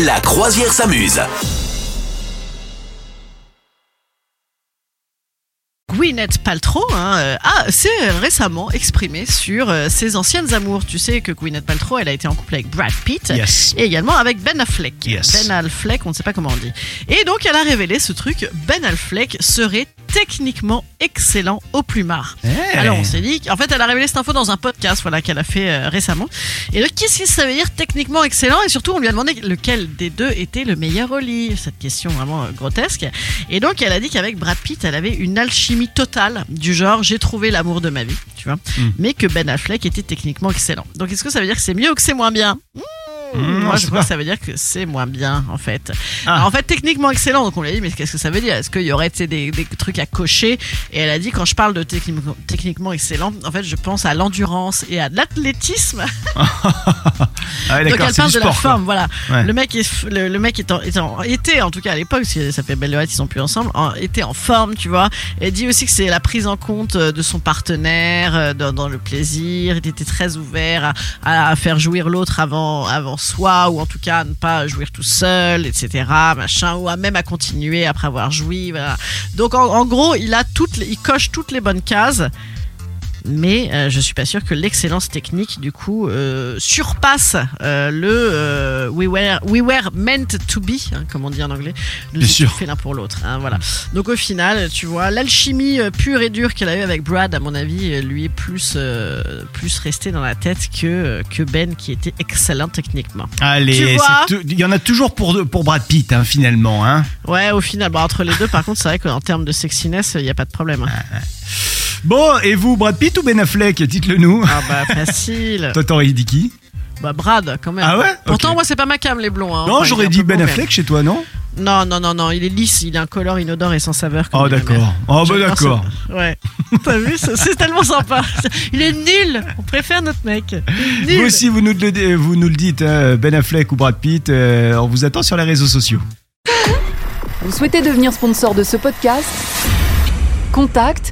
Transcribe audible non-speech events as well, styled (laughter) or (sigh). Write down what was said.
La croisière s'amuse. Gwyneth Paltrow hein, euh, a s'est récemment exprimée sur euh, ses anciennes amours. Tu sais que Gwyneth Paltrow, elle a été en couple avec Brad Pitt Yes. et également avec Ben Affleck. Yes. Ben Affleck, on ne sait pas comment on dit. Et donc elle a révélé ce truc. Ben Affleck serait techniquement excellent au plumard. Hey. Alors on s'est dit, en fait, elle a révélé cette info dans un podcast, voilà, qu'elle a fait euh, récemment. Et donc, qu'est-ce que ça veut dire techniquement excellent Et surtout, on lui a demandé lequel des deux était le meilleur au lit. Cette question vraiment euh, grotesque. Et donc, elle a dit qu'avec Brad Pitt, elle avait une alchimie totale du genre, j'ai trouvé l'amour de ma vie, tu vois. Mm. Mais que Ben Affleck était techniquement excellent. Donc, est-ce que ça veut dire que c'est mieux ou que c'est moins bien? Mmh, Moi, je pas. que ça veut dire que c'est moins bien, en fait. Ah. Alors, en fait, techniquement excellent. Donc, on lui a dit, mais qu'est-ce que ça veut dire? Est-ce qu'il y aurait des, des trucs à cocher? Et elle a dit, quand je parle de techniquement, techniquement excellent, en fait, je pense à l'endurance et à l'athlétisme. (laughs) Ah ouais, Donc, elle parle de la quoi. forme, voilà. Ouais. Le mec, est, le, le mec est en- est en- était, en tout cas à l'époque, parce que ça fait belle lurette, ils sont plus ensemble, en- était en forme, tu vois. Elle dit aussi que c'est la prise en compte euh, de son partenaire euh, dans, dans le plaisir. Il était très ouvert à, à faire jouir l'autre avant, avant soi, ou en tout cas à ne pas jouir tout seul, etc. Machin, ou à même à continuer après avoir joui. Voilà. Donc en, en gros, il a toutes, les- il coche toutes les bonnes cases. Mais euh, je suis pas sûr que l'excellence technique du coup euh, surpasse euh, le euh, we were we were meant to be hein, comme on dit en anglais. Nous sûr. faits l'un pour l'autre. hein, voilà. Donc au final, tu vois, l'alchimie euh, pure et dure qu'elle a eu avec Brad, à mon avis, euh, lui est plus euh, plus resté dans la tête que que Ben qui était excellent techniquement. Allez, il y en a toujours pour, pour Brad Pitt, hein, finalement. Hein. Ouais, au final, bah, entre les deux, par contre, c'est vrai qu'en termes de sexiness, il y a pas de problème. hein. Bon, et vous, Brad Pitt ou Ben Affleck Dites-le nous. Ah bah facile. (laughs) Toi, t'aurais dit qui? Bah Brad quand même. Ah ouais? Pourtant Ok. moi c'est pas ma cam les blonds. hein. Non, Enfin, il est j'aurais un dit peu Ben blond, Affleck chez toi, non? Non non non non, il est lisse, il est incolore, inodore et sans saveur. comme Oh, ma d'accord. Oh, bah J'adore d'accord. ce- Ouais. (laughs) T'as vu c'est- C'est tellement sympa. (laughs) Il est nul. On préfère notre mec. Nul. Vous aussi, vous nous le, vous nous le dites, hein, Ben Affleck ou Brad Pitt, euh, on vous attend sur les réseaux sociaux. Vous souhaitez devenir sponsor de ce podcast? Contact